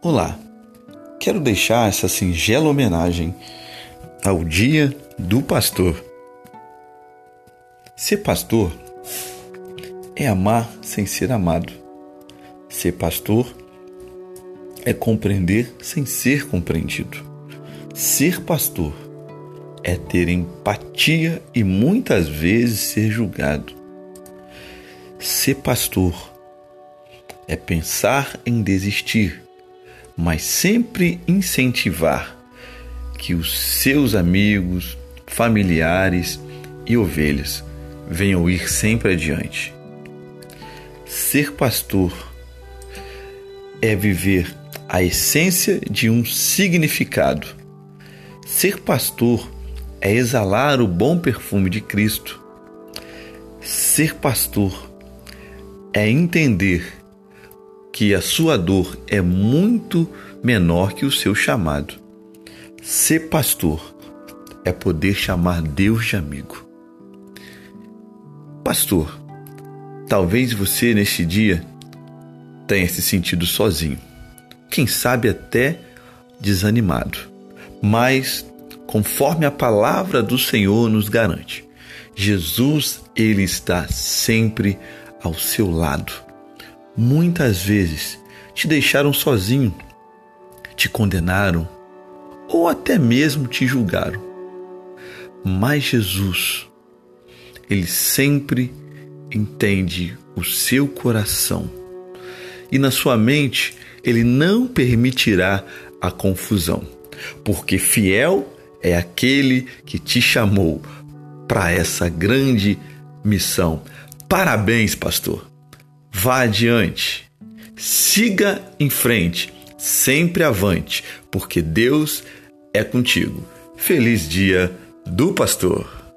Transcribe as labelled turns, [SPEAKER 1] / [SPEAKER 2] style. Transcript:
[SPEAKER 1] Olá, quero deixar essa singela homenagem ao Dia do Pastor. Ser pastor é amar sem ser amado. Ser pastor é compreender sem ser compreendido. Ser pastor é ter empatia e muitas vezes ser julgado. Ser pastor é pensar em desistir mas sempre incentivar que os seus amigos, familiares e ovelhas venham ir sempre adiante. Ser pastor é viver a essência de um significado. Ser pastor é exalar o bom perfume de Cristo. Ser pastor é entender que a sua dor é muito menor que o seu chamado. Ser pastor é poder chamar Deus de amigo. Pastor, talvez você neste dia tenha se sentido sozinho, quem sabe até desanimado, mas conforme a palavra do Senhor nos garante, Jesus ele está sempre ao seu lado muitas vezes te deixaram sozinho, te condenaram ou até mesmo te julgaram. Mas Jesus, ele sempre entende o seu coração e na sua mente ele não permitirá a confusão, porque fiel é aquele que te chamou para essa grande missão. Parabéns, pastor. Vá adiante, siga em frente, sempre avante, porque Deus é contigo. Feliz Dia do Pastor!